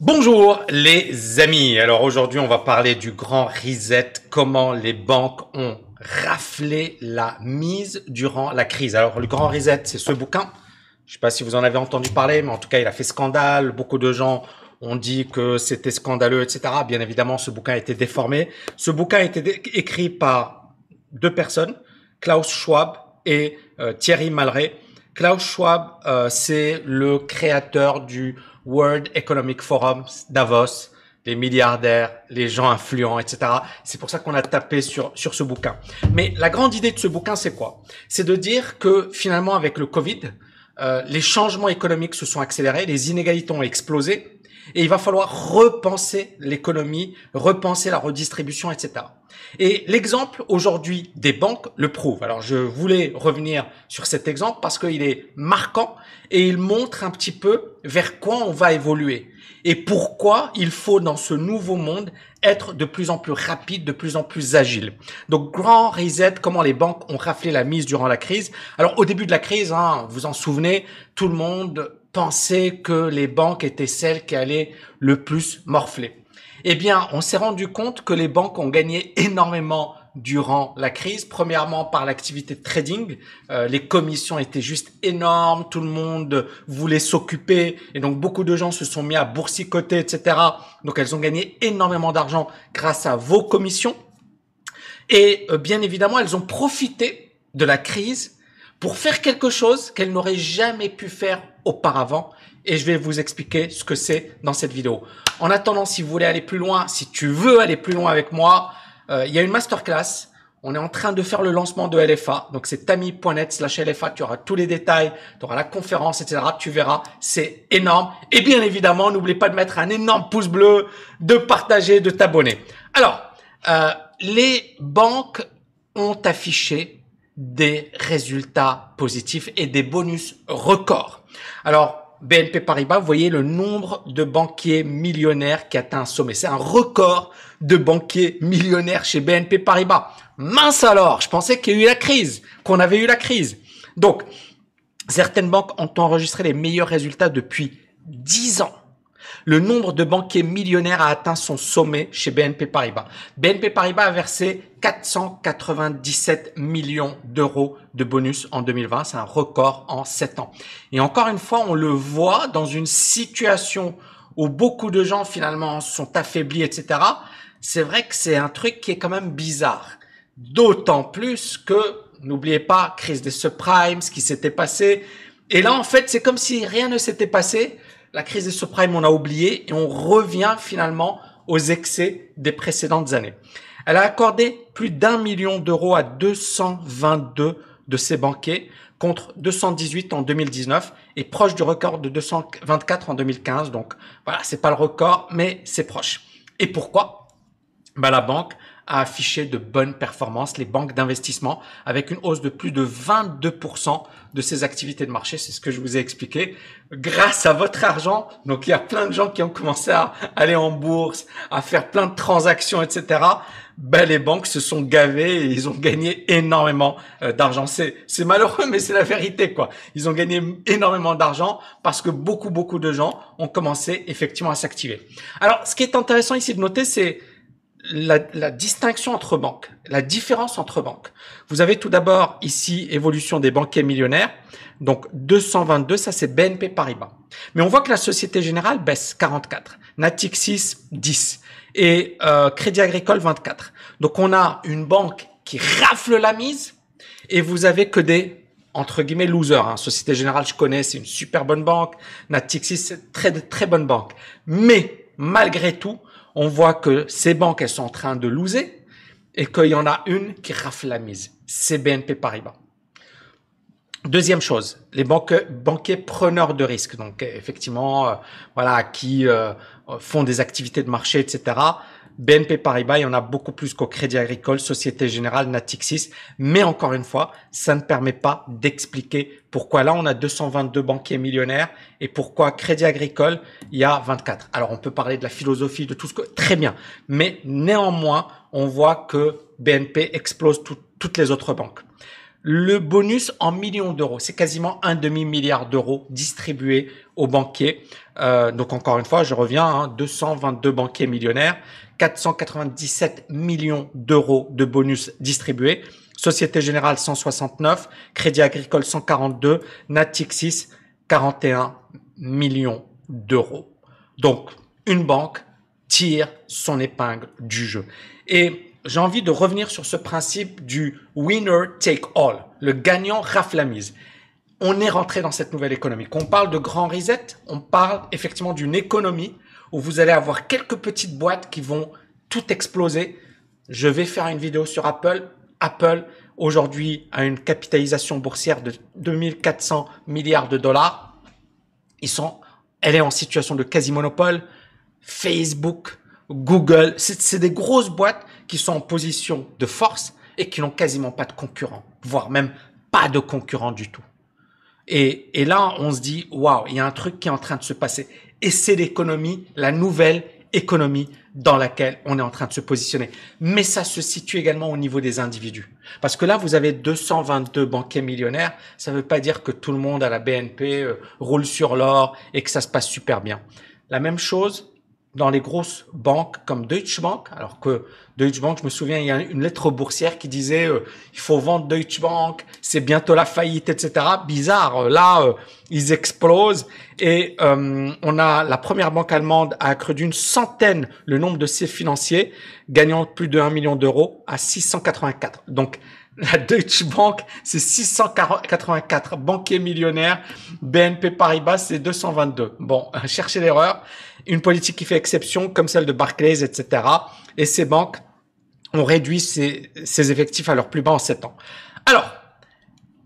Bonjour les amis. Alors aujourd'hui, on va parler du grand reset, comment les banques ont raflé la mise durant la crise. Alors le grand reset, c'est ce bouquin. Je sais pas si vous en avez entendu parler, mais en tout cas, il a fait scandale. Beaucoup de gens ont dit que c'était scandaleux, etc. Bien évidemment, ce bouquin a été déformé. Ce bouquin a été écrit par deux personnes, Klaus Schwab et euh, Thierry Malray. Klaus Schwab, euh, c'est le créateur du World Economic Forum, Davos, les milliardaires, les gens influents, etc. C'est pour ça qu'on a tapé sur, sur ce bouquin. Mais la grande idée de ce bouquin, c'est quoi? C'est de dire que finalement, avec le Covid, euh, les changements économiques se sont accélérés, les inégalités ont explosé, et il va falloir repenser l'économie, repenser la redistribution, etc. Et l'exemple aujourd'hui des banques le prouve. Alors je voulais revenir sur cet exemple parce qu'il est marquant et il montre un petit peu vers quoi on va évoluer et pourquoi il faut dans ce nouveau monde être de plus en plus rapide, de plus en plus agile. Donc grand reset, comment les banques ont raflé la mise durant la crise. Alors au début de la crise, hein, vous en souvenez, tout le monde pensait que les banques étaient celles qui allaient le plus morfler. Eh bien, on s'est rendu compte que les banques ont gagné énormément durant la crise. Premièrement, par l'activité de trading. Euh, les commissions étaient juste énormes. Tout le monde voulait s'occuper. Et donc, beaucoup de gens se sont mis à boursicoter, etc. Donc, elles ont gagné énormément d'argent grâce à vos commissions. Et euh, bien évidemment, elles ont profité de la crise pour faire quelque chose qu'elle n'aurait jamais pu faire auparavant. Et je vais vous expliquer ce que c'est dans cette vidéo. En attendant, si vous voulez aller plus loin, si tu veux aller plus loin avec moi, euh, il y a une masterclass. On est en train de faire le lancement de LFA. Donc c'est tami.net slash LFA. Tu auras tous les détails, tu auras la conférence, etc. Tu verras, c'est énorme. Et bien évidemment, n'oublie pas de mettre un énorme pouce bleu, de partager, de t'abonner. Alors, euh, les banques ont affiché des résultats positifs et des bonus records. Alors, BNP Paribas, vous voyez le nombre de banquiers millionnaires qui atteint un sommet. C'est un record de banquiers millionnaires chez BNP Paribas. Mince alors, je pensais qu'il y a eu la crise, qu'on avait eu la crise. Donc, certaines banques ont enregistré les meilleurs résultats depuis 10 ans le nombre de banquiers millionnaires a atteint son sommet chez BNP Paribas. BNP Paribas a versé 497 millions d'euros de bonus en 2020. C'est un record en 7 ans. Et encore une fois, on le voit dans une situation où beaucoup de gens finalement sont affaiblis, etc. C'est vrai que c'est un truc qui est quand même bizarre. D'autant plus que, n'oubliez pas, crise des subprimes, ce qui s'était passé. Et là, en fait, c'est comme si rien ne s'était passé la crise des subprimes, on a oublié et on revient finalement aux excès des précédentes années. Elle a accordé plus d'un million d'euros à 222 de ses banquiers contre 218 en 2019 et proche du record de 224 en 2015. Donc voilà, c'est pas le record, mais c'est proche. Et pourquoi? Bah, La banque a affiché de bonnes performances, les banques d'investissement, avec une hausse de plus de 22% de ses activités de marché. C'est ce que je vous ai expliqué. Grâce à votre argent, donc il y a plein de gens qui ont commencé à aller en bourse, à faire plein de transactions, etc. Ben, les banques se sont gavées et ils ont gagné énormément euh, d'argent. C'est, c'est malheureux, mais c'est la vérité, quoi. Ils ont gagné énormément d'argent parce que beaucoup, beaucoup de gens ont commencé effectivement à s'activer. Alors, ce qui est intéressant ici de noter, c'est la, la, distinction entre banques, la différence entre banques. Vous avez tout d'abord ici évolution des banquiers millionnaires. Donc 222, ça c'est BNP Paribas. Mais on voit que la Société Générale baisse 44, Natixis 10 et euh, Crédit Agricole 24. Donc on a une banque qui rafle la mise et vous avez que des entre guillemets losers. Hein. Société Générale, je connais, c'est une super bonne banque. Natixis, c'est très très bonne banque. Mais malgré tout, on voit que ces banques, elles sont en train de loser et qu'il y en a une qui rafle la mise. C'est BNP Paribas. Deuxième chose, les banquiers preneurs de risques, donc effectivement, euh, voilà, qui euh, font des activités de marché, etc. BNP Paribas, il y en a beaucoup plus qu'au Crédit Agricole, Société Générale, Natixis. Mais encore une fois, ça ne permet pas d'expliquer pourquoi là, on a 222 banquiers millionnaires et pourquoi Crédit Agricole, il y a 24. Alors, on peut parler de la philosophie, de tout ce que... Très bien. Mais néanmoins, on voit que BNP explose toutes les autres banques. Le bonus en millions d'euros. C'est quasiment un demi-milliard d'euros distribués aux banquiers. Euh, donc encore une fois, je reviens, hein, 222 banquiers millionnaires, 497 millions d'euros de bonus distribués. Société Générale 169, Crédit Agricole 142, Natixis 41 millions d'euros. Donc, une banque tire son épingle du jeu. Et j'ai envie de revenir sur ce principe du winner take all, le gagnant rafle la mise. On est rentré dans cette nouvelle économie. Quand on parle de grand reset, on parle effectivement d'une économie où vous allez avoir quelques petites boîtes qui vont tout exploser. Je vais faire une vidéo sur Apple. Apple, aujourd'hui, a une capitalisation boursière de 2400 milliards de dollars. Ils sont, elle est en situation de quasi-monopole. Facebook, Google, c'est des grosses boîtes qui sont en position de force et qui n'ont quasiment pas de concurrents, voire même pas de concurrents du tout. Et, et là, on se dit, waouh, il y a un truc qui est en train de se passer. Et c'est l'économie, la nouvelle économie dans laquelle on est en train de se positionner. Mais ça se situe également au niveau des individus. Parce que là, vous avez 222 banquiers millionnaires. Ça ne veut pas dire que tout le monde à la BNP euh, roule sur l'or et que ça se passe super bien. La même chose dans les grosses banques comme Deutsche Bank, alors que Deutsche Bank, je me souviens, il y a une lettre boursière qui disait euh, il faut vendre Deutsche Bank, c'est bientôt la faillite, etc. Bizarre, euh, là, euh, ils explosent et on a la première banque allemande a accru d'une centaine le nombre de ses financiers, gagnant plus de 1 million d'euros à 684. Donc la Deutsche Bank, c'est 684 banquiers millionnaires. BNP Paribas, c'est 222. Bon, cherchez l'erreur. Une politique qui fait exception, comme celle de Barclays, etc. Et ces banques ont réduit ces, effectifs à leur plus bas en 7 ans. Alors,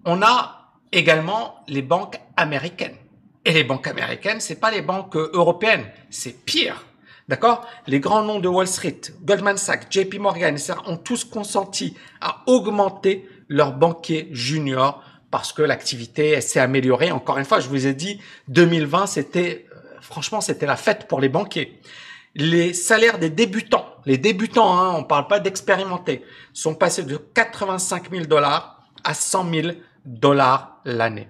on a également les banques américaines. Et les banques américaines, c'est pas les banques européennes, c'est pire. D'accord? Les grands noms de Wall Street, Goldman Sachs, JP Morgan, etc., ont tous consenti à augmenter leurs banquiers juniors parce que l'activité s'est améliorée. Encore une fois, je vous ai dit, 2020, c'était, euh, franchement, c'était la fête pour les banquiers. Les salaires des débutants, les débutants, hein, on parle pas d'expérimentés, sont passés de 85 000 dollars à 100 000 dollars l'année.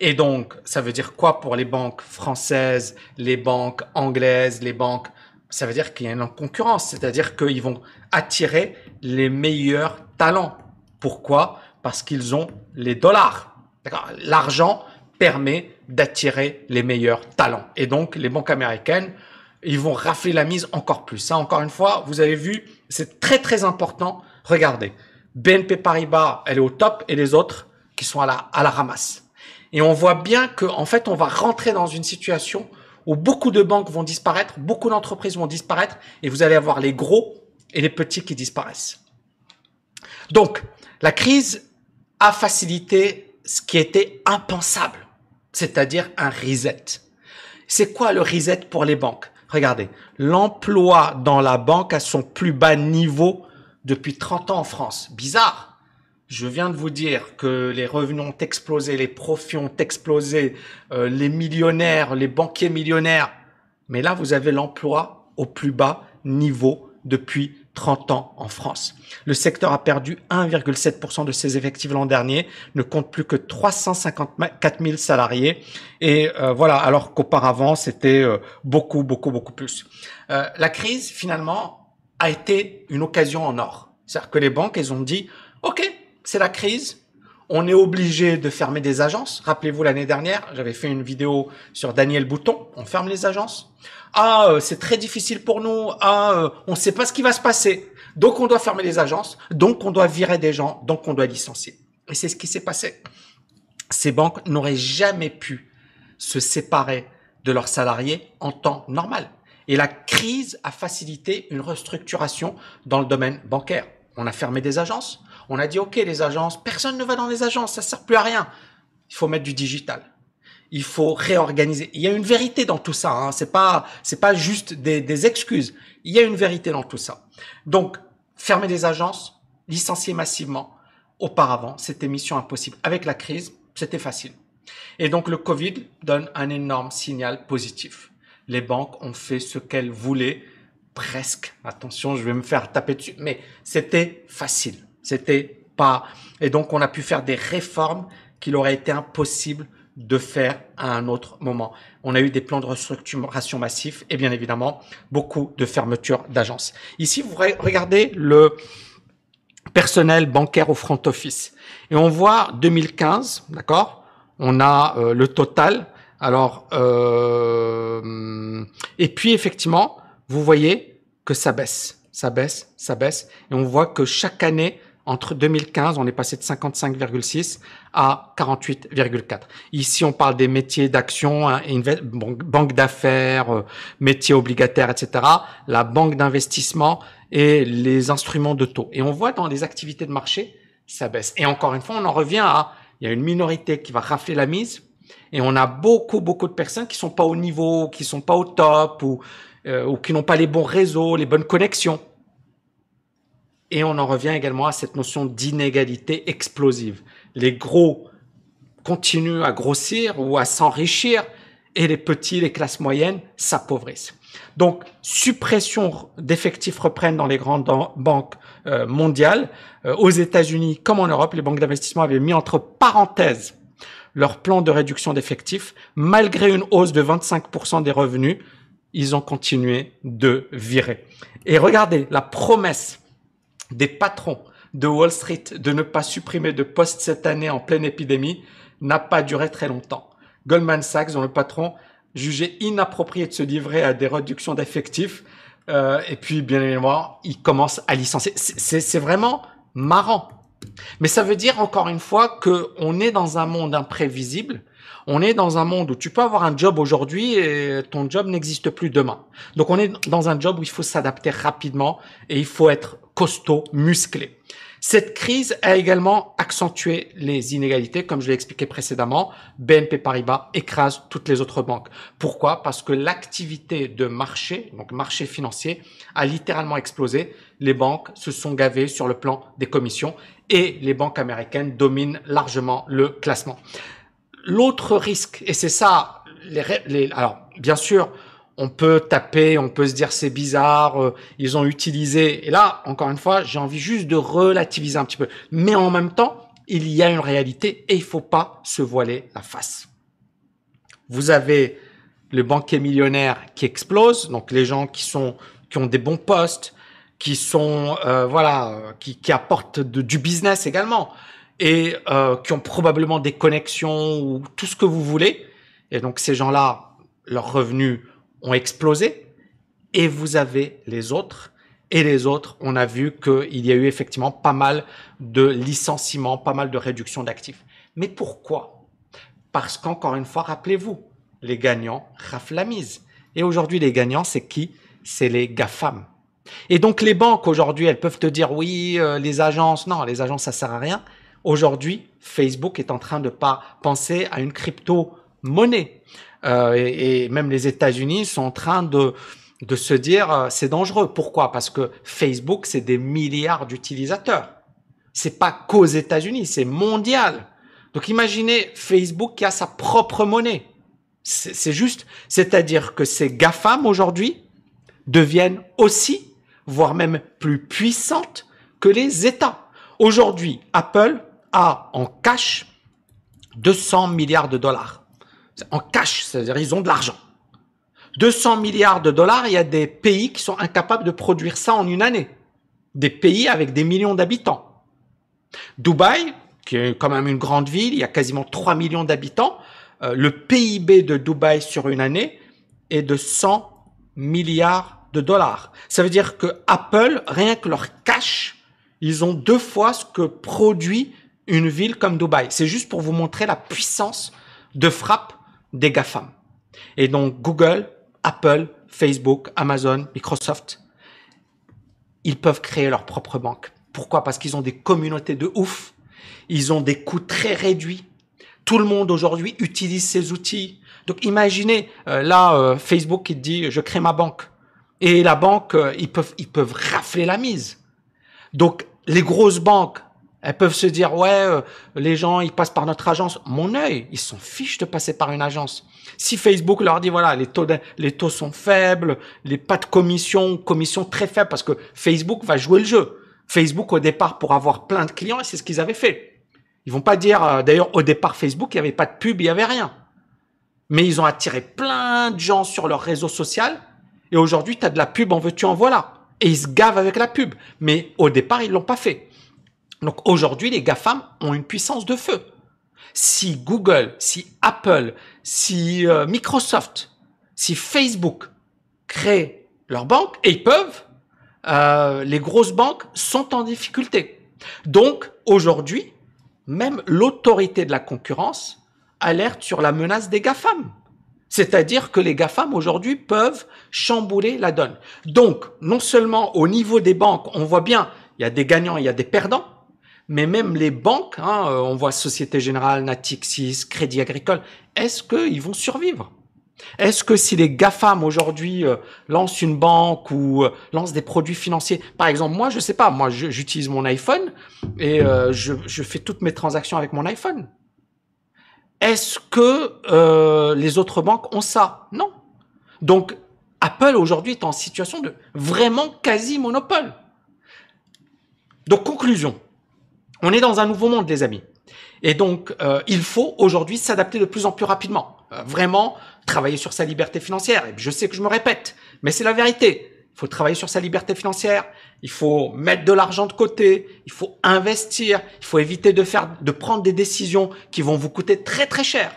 Et donc, ça veut dire quoi pour les banques françaises, les banques anglaises, les banques ça veut dire qu'il y a une concurrence, c'est-à-dire qu'ils vont attirer les meilleurs talents. Pourquoi? Parce qu'ils ont les dollars. L'argent permet d'attirer les meilleurs talents. Et donc, les banques américaines, ils vont rafler la mise encore plus. Ça, encore une fois, vous avez vu, c'est très très important. Regardez, BNP Paribas, elle est au top et les autres qui sont à la, à la ramasse. Et on voit bien qu'en en fait, on va rentrer dans une situation où beaucoup de banques vont disparaître, beaucoup d'entreprises vont disparaître, et vous allez avoir les gros et les petits qui disparaissent. Donc, la crise a facilité ce qui était impensable, c'est-à-dire un reset. C'est quoi le reset pour les banques? Regardez, l'emploi dans la banque a son plus bas niveau depuis 30 ans en France. Bizarre. Je viens de vous dire que les revenus ont explosé, les profits ont explosé, euh, les millionnaires, les banquiers millionnaires. Mais là, vous avez l'emploi au plus bas niveau depuis 30 ans en France. Le secteur a perdu 1,7% de ses effectifs l'an dernier, ne compte plus que 354 000 salariés. Et euh, voilà, alors qu'auparavant, c'était euh, beaucoup, beaucoup, beaucoup plus. la crise, finalement, a été une occasion en or. C'est-à-dire que les banques, elles ont dit, OK, c'est la crise. On est obligé de fermer des agences. Rappelez-vous l'année dernière, j'avais fait une vidéo sur Daniel Bouton. On ferme les agences. Ah, euh, c'est très difficile pour nous. Ah, euh, on ne sait pas ce qui va se passer. Donc on doit fermer les agences. Donc on doit virer des gens. Donc on doit licencier. Et c'est ce qui s'est passé. Ces banques n'auraient jamais pu se séparer de leurs salariés en temps normal. Et la crise a facilité une restructuration dans le domaine bancaire. On a fermé des agences, on a dit, OK, les agences, personne ne va dans les agences, ça sert plus à rien. Il faut mettre du digital. Il faut réorganiser. Il y a une vérité dans tout ça. Hein. C'est pas, c'est pas juste des, des excuses. Il y a une vérité dans tout ça. Donc, fermer des agences, licencier massivement. Auparavant, c'était mission impossible. Avec la crise, c'était facile. Et donc, le Covid donne un énorme signal positif. Les banques ont fait ce qu'elles voulaient presque. Attention, je vais me faire taper dessus, mais c'était facile. C'était pas. Et donc, on a pu faire des réformes qu'il aurait été impossible de faire à un autre moment. On a eu des plans de restructuration massifs et bien évidemment beaucoup de fermetures d'agences. Ici, vous regardez le personnel bancaire au front office et on voit 2015, d'accord? On a euh, le total. Alors euh, et puis effectivement, vous voyez que ça baisse, ça baisse, ça baisse et on voit que chaque année entre 2015, on est passé de 55,6 à 48,4. Ici, on parle des métiers d'action, hein, banque d'affaires, euh, métiers obligataires, etc. La banque d'investissement et les instruments de taux. Et on voit dans les activités de marché, ça baisse. Et encore une fois, on en revient à, il y a une minorité qui va rafler la mise, et on a beaucoup, beaucoup de personnes qui sont pas au niveau, qui sont pas au top, ou, euh, ou qui n'ont pas les bons réseaux, les bonnes connexions. Et on en revient également à cette notion d'inégalité explosive. Les gros continuent à grossir ou à s'enrichir et les petits, les classes moyennes s'appauvrissent. Donc, suppression d'effectifs reprennent dans les grandes banques euh, mondiales. Euh, aux États-Unis comme en Europe, les banques d'investissement avaient mis entre parenthèses leur plan de réduction d'effectifs. Malgré une hausse de 25% des revenus, ils ont continué de virer. Et regardez, la promesse des patrons de Wall Street de ne pas supprimer de postes cette année en pleine épidémie n'a pas duré très longtemps. Goldman Sachs, dont le patron jugeait inapproprié de se livrer à des réductions d'effectifs, euh, et puis bien évidemment, il commence à licencier. C'est vraiment marrant. Mais ça veut dire encore une fois que on est dans un monde imprévisible. On est dans un monde où tu peux avoir un job aujourd'hui et ton job n'existe plus demain. Donc on est dans un job où il faut s'adapter rapidement et il faut être costaud, musclé. Cette crise a également accentué les inégalités, comme je l'ai expliqué précédemment. BNP Paribas écrase toutes les autres banques. Pourquoi? Parce que l'activité de marché, donc marché financier, a littéralement explosé. Les banques se sont gavées sur le plan des commissions et les banques américaines dominent largement le classement. L'autre risque, et c'est ça, les, les, alors bien sûr, on peut taper, on peut se dire c'est bizarre, euh, ils ont utilisé. Et là, encore une fois, j'ai envie juste de relativiser un petit peu. Mais en même temps, il y a une réalité et il faut pas se voiler la face. Vous avez le banquier millionnaire qui explose, donc les gens qui sont qui ont des bons postes, qui sont euh, voilà, qui, qui apportent du business également et euh, qui ont probablement des connexions ou tout ce que vous voulez. Et donc ces gens-là, leurs revenus ont explosé et vous avez les autres. Et les autres, on a vu qu'il y a eu effectivement pas mal de licenciements, pas mal de réductions d'actifs. Mais pourquoi? Parce qu'encore une fois, rappelez-vous, les gagnants raflent la mise. Et aujourd'hui, les gagnants, c'est qui? C'est les GAFAM. Et donc les banques aujourd'hui, elles peuvent te dire oui, euh, les agences, non, les agences ça sert à rien. Aujourd'hui, Facebook est en train de pas penser à une crypto-monnaie. Euh, et, même les États-Unis sont en train de, de se dire euh, c'est dangereux. Pourquoi? Parce que Facebook, c'est des milliards d'utilisateurs. C'est pas qu'aux États-Unis, c'est mondial. Donc imaginez Facebook qui a sa propre monnaie. C'est juste, c'est-à-dire que ces GAFAM aujourd'hui deviennent aussi, voire même plus puissantes que les États. Aujourd'hui, Apple a en cash 200 milliards de dollars en cash, c'est-à-dire ils ont de l'argent. 200 milliards de dollars, il y a des pays qui sont incapables de produire ça en une année. Des pays avec des millions d'habitants. Dubaï, qui est quand même une grande ville, il y a quasiment 3 millions d'habitants. Euh, le PIB de Dubaï sur une année est de 100 milliards de dollars. Ça veut dire que Apple, rien que leur cash, ils ont deux fois ce que produit une ville comme Dubaï. C'est juste pour vous montrer la puissance de frappe des GAFAM. Et donc Google, Apple, Facebook, Amazon, Microsoft, ils peuvent créer leur propre banque. Pourquoi? Parce qu'ils ont des communautés de ouf, ils ont des coûts très réduits. Tout le monde aujourd'hui utilise ces outils. Donc imaginez, euh, là, euh, Facebook qui dit je crée ma banque. Et la banque, euh, ils, peuvent, ils peuvent rafler la mise. Donc les grosses banques, elles peuvent se dire, ouais, euh, les gens, ils passent par notre agence. Mon œil, ils s'en fichent de passer par une agence. Si Facebook leur dit, voilà, les taux, les taux sont faibles, les pas de commission, commission très faible, parce que Facebook va jouer le jeu. Facebook au départ pour avoir plein de clients c'est ce qu'ils avaient fait. Ils vont pas dire, euh, d'ailleurs au départ Facebook, il n'y avait pas de pub, il n'y avait rien. Mais ils ont attiré plein de gens sur leur réseau social et aujourd'hui tu as de la pub en veux-tu en voilà. Et ils se gavent avec la pub. Mais au départ, ils l'ont pas fait. Donc aujourd'hui, les GAFAM ont une puissance de feu. Si Google, si Apple, si euh, Microsoft, si Facebook créent leur banque, et ils peuvent, euh, les grosses banques sont en difficulté. Donc aujourd'hui, même l'autorité de la concurrence alerte sur la menace des GAFAM. C'est-à-dire que les GAFAM aujourd'hui peuvent chambouler la donne. Donc, non seulement au niveau des banques, on voit bien, il y a des gagnants, il y a des perdants, mais même les banques, hein, euh, on voit Société Générale, Natixis, Crédit Agricole, est-ce qu'ils vont survivre? Est-ce que si les GAFAM aujourd'hui euh, lancent une banque ou euh, lancent des produits financiers, par exemple, moi, je sais pas, moi, j'utilise mon iPhone et je, je fais toutes mes transactions avec mon iPhone. Est-ce que les autres banques ont ça? Non. Donc, Apple aujourd'hui est en situation de vraiment quasi monopole. Donc, conclusion. On est dans un nouveau monde, les amis. Et donc, euh, il faut aujourd'hui s'adapter de plus en plus rapidement. Euh, vraiment, travailler sur sa liberté financière. Et je sais que je me répète, mais c'est la vérité. Il faut travailler sur sa liberté financière. Il faut mettre de l'argent de côté. Il faut investir. Il faut éviter de faire, de prendre des décisions qui vont vous coûter très très cher.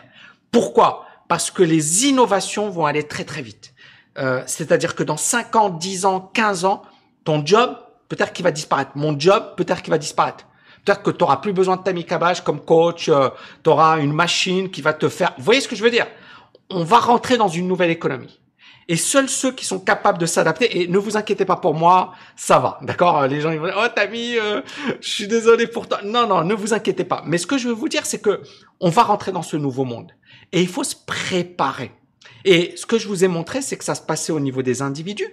Pourquoi? Parce que les innovations vont aller très très vite. Euh, c'est-à-dire que dans 5 ans, 10 ans, 15 ans, ton job, peut-être qu'il va disparaître. Mon job, peut-être qu'il va disparaître. Peut-être que tu n'auras plus besoin de Tammy Cabage comme coach, euh, tu auras une machine qui va te faire... Vous voyez ce que je veux dire? On va rentrer dans une nouvelle économie. Et seuls ceux qui sont capables de s'adapter, et ne vous inquiétez pas pour moi, ça va, d'accord? Les gens ils vont dire, oh Tammy, euh, je suis désolé pour toi. Non, non, ne vous inquiétez pas. Mais ce que je veux vous dire, c'est que on va rentrer dans ce nouveau monde. Et il faut se préparer. Et ce que je vous ai montré, c'est que ça se passait au niveau des individus,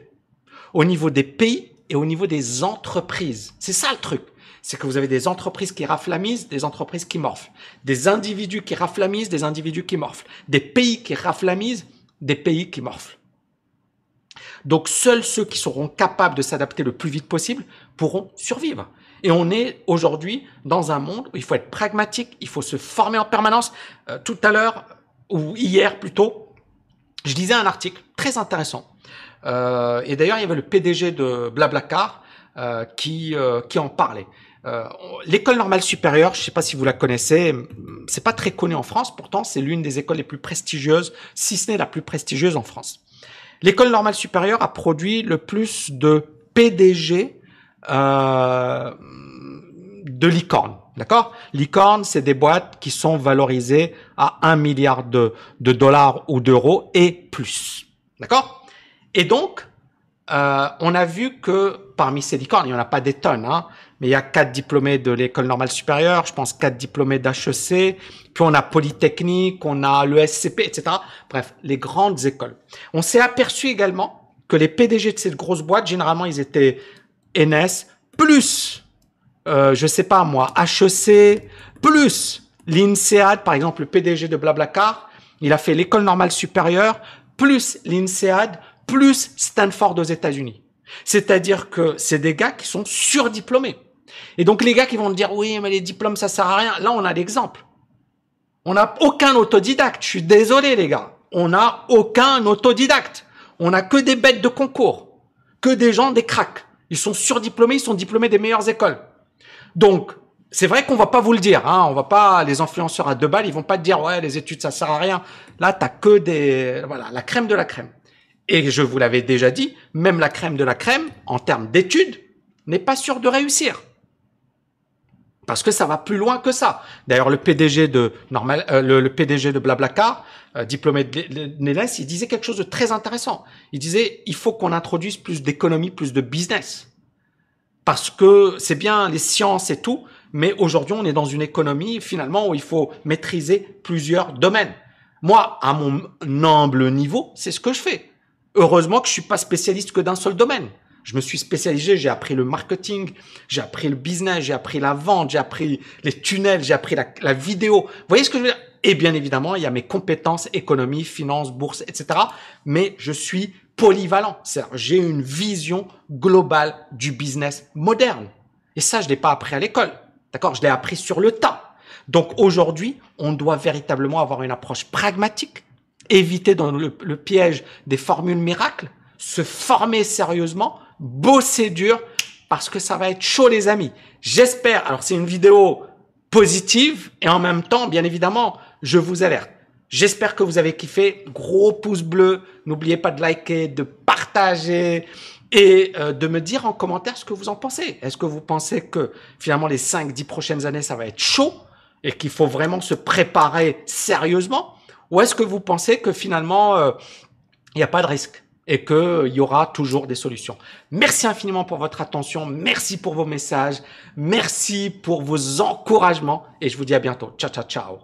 au niveau des pays et au niveau des entreprises. C'est ça le truc c'est que vous avez des entreprises qui raflamisent, des entreprises qui morflent, des individus qui raflamisent, des individus qui morflent, des pays qui raflamisent, des pays qui morflent. Donc seuls ceux qui seront capables de s'adapter le plus vite possible pourront survivre. Et on est aujourd'hui dans un monde où il faut être pragmatique, il faut se former en permanence. Euh, tout à l'heure, ou hier plutôt, je lisais un article très intéressant. Euh, et d'ailleurs, il y avait le PDG de Blablacar euh, qui, qui en parlait. Euh, l'école normale supérieure, je ne sais pas si vous la connaissez, c'est pas très connu en France, pourtant c'est l'une des écoles les plus prestigieuses, si ce n'est la plus prestigieuse en France. L'école normale supérieure a produit le plus de PDG euh, de licorne. D'accord? Licorne, c'est des boîtes qui sont valorisées à un milliard de, de dollars ou d'euros et plus. D'accord? Et donc, euh, on a vu que parmi ces licornes, il n'y en a pas des tonnes, hein, mais il y a quatre diplômés de l'école normale supérieure, je pense quatre diplômés d'HEC, puis on a Polytechnique, on a l'ESCP, etc. Bref, les grandes écoles. On s'est aperçu également que les PDG de cette grosse boîte, généralement, ils étaient NS, plus, euh, je sais pas moi, HEC, plus l'INSEAD, par exemple, le PDG de Blablacar, il a fait l'école normale supérieure, plus l'INSEAD, plus Stanford aux États-Unis. C'est-à-dire que c'est des gars qui sont surdiplômés. Et donc les gars qui vont dire oui, mais les diplômes ça sert à rien. Là, on a l'exemple. On n'a aucun autodidacte. Je suis désolé les gars. On n'a aucun autodidacte. On n'a que des bêtes de concours, que des gens des cracks. Ils sont surdiplômés, ils sont diplômés des meilleures écoles. Donc c'est vrai qu'on va pas vous le dire, hein. On va pas les influenceurs à deux balles, ils vont pas te dire ouais les études ça sert à rien. Là t'as que des voilà la crème de la crème. Et je vous l'avais déjà dit, même la crème de la crème, en termes d'études, n'est pas sûre de réussir. Parce que ça va plus loin que ça. D'ailleurs, le PDG de normal, euh, le, PDG de Blablacar, euh, diplômé de Neles, il disait quelque chose de très intéressant. Il disait, il faut qu'on introduise plus d'économie, plus de business. Parce que c'est bien les sciences et tout, mais aujourd'hui, on est dans une économie, finalement, où il faut maîtriser plusieurs domaines. Moi, à mon humble niveau, c'est ce que je fais. Heureusement que je suis pas spécialiste que d'un seul domaine. Je me suis spécialisé, j'ai appris le marketing, j'ai appris le business, j'ai appris la vente, j'ai appris les tunnels, j'ai appris la, vidéo. Vous voyez ce que je veux dire? Et bien évidemment, il y a mes compétences économie, finance, bourse, etc. Mais je suis polyvalent. J'ai une vision globale du business moderne. Et ça, je l'ai pas appris à l'école. D'accord? Je l'ai appris sur le tas. Donc aujourd'hui, on doit véritablement avoir une approche pragmatique, éviter dans le, piège des formules miracles, se former sérieusement, bosser dur, parce que ça va être chaud, les amis. J'espère. Alors, c'est une vidéo positive et en même temps, bien évidemment, je vous alerte. J'espère que vous avez kiffé. Gros pouce bleu. N'oubliez pas de liker, de partager et euh, de me dire en commentaire ce que vous en pensez. Est-ce que vous pensez que finalement les 5-10 prochaines années, ça va être chaud et qu'il faut vraiment se préparer sérieusement? Ou est-ce que vous pensez que finalement, euh, il n'y a pas de risque et qu'il y aura toujours des solutions? Merci infiniment pour votre attention, merci pour vos messages, merci pour vos encouragements et je vous dis à bientôt. Ciao, ciao, ciao.